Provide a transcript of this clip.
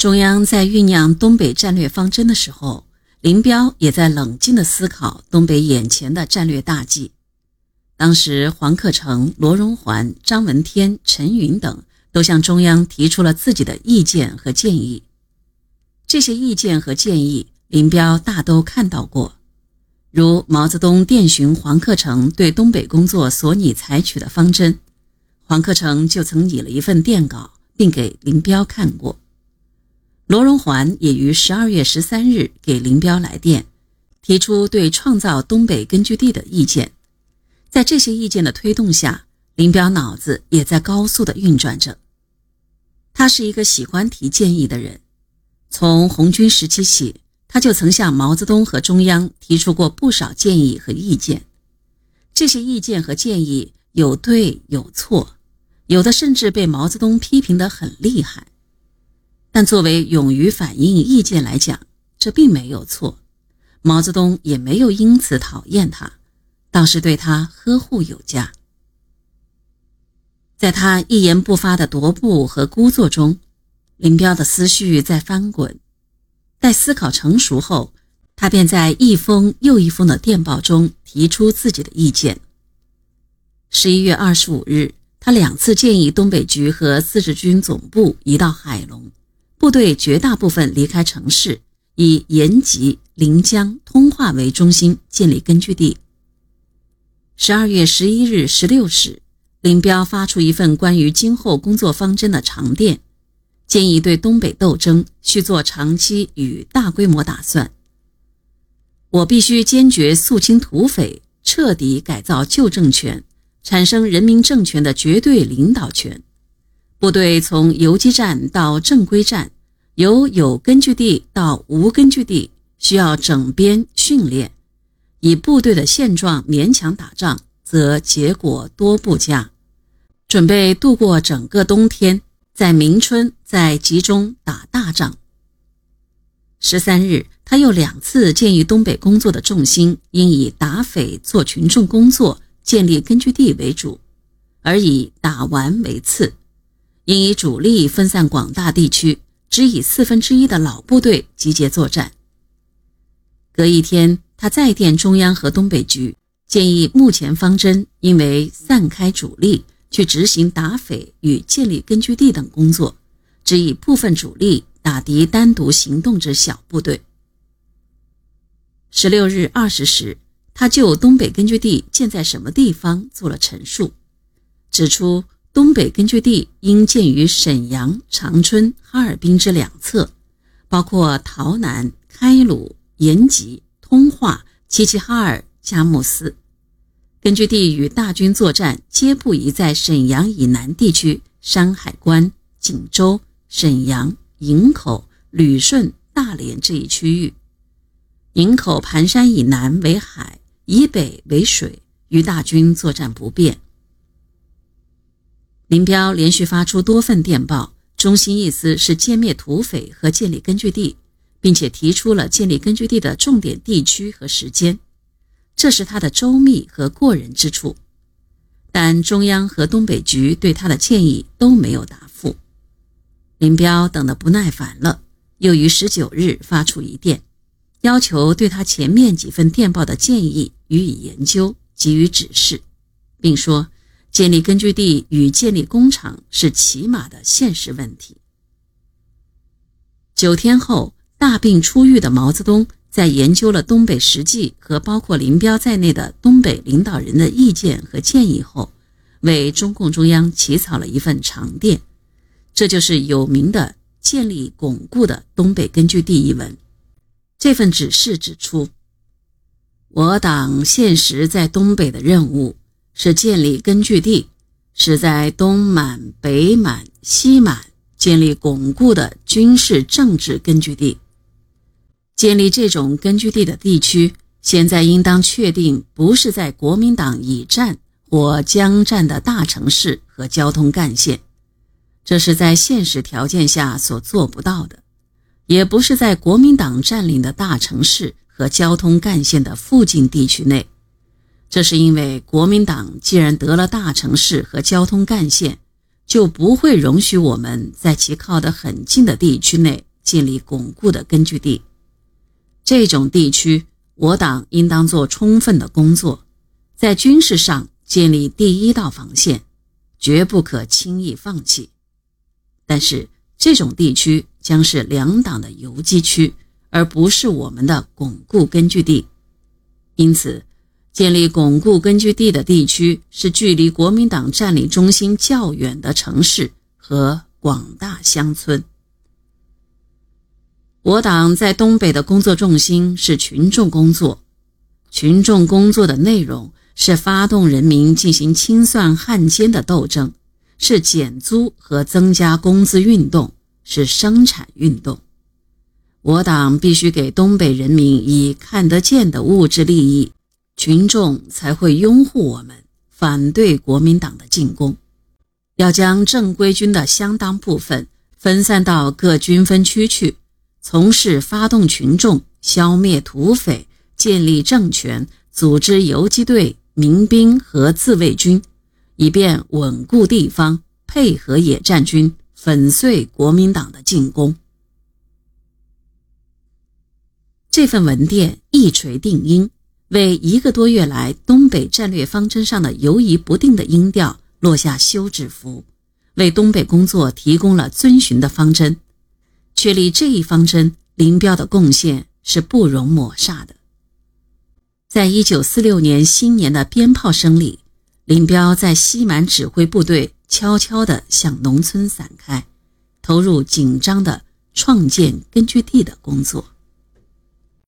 中央在酝酿东北战略方针的时候，林彪也在冷静地思考东北眼前的战略大计。当时，黄克诚、罗荣桓、张闻天、陈云等都向中央提出了自己的意见和建议。这些意见和建议，林彪大都看到过。如毛泽东电询黄克诚对东北工作所拟采取的方针，黄克诚就曾拟了一份电稿，并给林彪看过。罗荣桓也于十二月十三日给林彪来电，提出对创造东北根据地的意见。在这些意见的推动下，林彪脑子也在高速的运转着。他是一个喜欢提建议的人，从红军时期起，他就曾向毛泽东和中央提出过不少建议和意见。这些意见和建议有对有错，有的甚至被毛泽东批评得很厉害。但作为勇于反映意见来讲，这并没有错，毛泽东也没有因此讨厌他。倒是对他呵护有加。在他一言不发的踱步和孤坐中，林彪的思绪在翻滚。待思考成熟后，他便在一封又一封的电报中提出自己的意见。十一月二十五日，他两次建议东北局和自治军总部移到海龙，部队绝大部分离开城市，以延吉、临江、通化为中心建立根据地。十二月十一日十六时，林彪发出一份关于今后工作方针的长电，建议对东北斗争需做长期与大规模打算。我必须坚决肃清土匪，彻底改造旧政权，产生人民政权的绝对领导权。部队从游击战到正规战，由有根据地到无根据地，需要整编训练。以部队的现状勉强打仗，则结果多不佳。准备度过整个冬天，在明春再集中打大仗。十三日，他又两次建议东北工作的重心应以打匪做群众工作、建立根据地为主，而以打完为次。应以主力分散广大地区，只以四分之一的老部队集结作战。隔一天。他再电中央和东北局，建议目前方针应为散开主力去执行打匪与建立根据地等工作，只以部分主力打敌单独行动之小部队。十六日二十时，他就东北根据地建在什么地方做了陈述，指出东北根据地应建于沈阳、长春、哈尔滨之两侧，包括洮南、开鲁、延吉。通化、齐齐哈尔、佳木斯，根据地与大军作战皆不宜在沈阳以南地区山海关、锦州、沈阳、营口、旅顺、大连这一区域。营口盘山以南为海，以北为水，与大军作战不便。林彪连续发出多份电报，中心意思是歼灭土匪和建立根据地。并且提出了建立根据地的重点地区和时间，这是他的周密和过人之处。但中央和东北局对他的建议都没有答复。林彪等得不耐烦了，又于十九日发出一电，要求对他前面几份电报的建议予以研究，给予指示，并说建立根据地与建立工厂是起码的现实问题。九天后。大病初愈的毛泽东，在研究了东北实际和包括林彪在内的东北领导人的意见和建议后，为中共中央起草了一份长电，这就是有名的“建立巩固的东北根据地”一文。这份指示指出，我党现时在东北的任务是建立根据地，是在东满、北满、西满建立巩固的军事政治根据地。建立这种根据地的地区，现在应当确定不是在国民党已占或将占的大城市和交通干线，这是在现实条件下所做不到的；也不是在国民党占领的大城市和交通干线的附近地区内，这是因为国民党既然得了大城市和交通干线，就不会容许我们在其靠得很近的地区内建立巩固的根据地。这种地区，我党应当做充分的工作，在军事上建立第一道防线，绝不可轻易放弃。但是，这种地区将是两党的游击区，而不是我们的巩固根据地。因此，建立巩固根据地的地区是距离国民党占领中心较远的城市和广大乡村。我党在东北的工作重心是群众工作，群众工作的内容是发动人民进行清算汉奸的斗争，是减租和增加工资运动，是生产运动。我党必须给东北人民以看得见的物质利益，群众才会拥护我们，反对国民党的进攻。要将正规军的相当部分分散到各军分区去。从事发动群众、消灭土匪、建立政权、组织游击队、民兵和自卫军，以便稳固地方，配合野战军粉碎国民党的进攻。这份文件一锤定音，为一个多月来东北战略方针上的游移不定的音调落下休止符，为东北工作提供了遵循的方针。确立这一方针，林彪的贡献是不容抹煞的。在一九四六年新年的鞭炮声里，林彪在西满指挥部队悄悄地向农村散开，投入紧张的创建根据地的工作。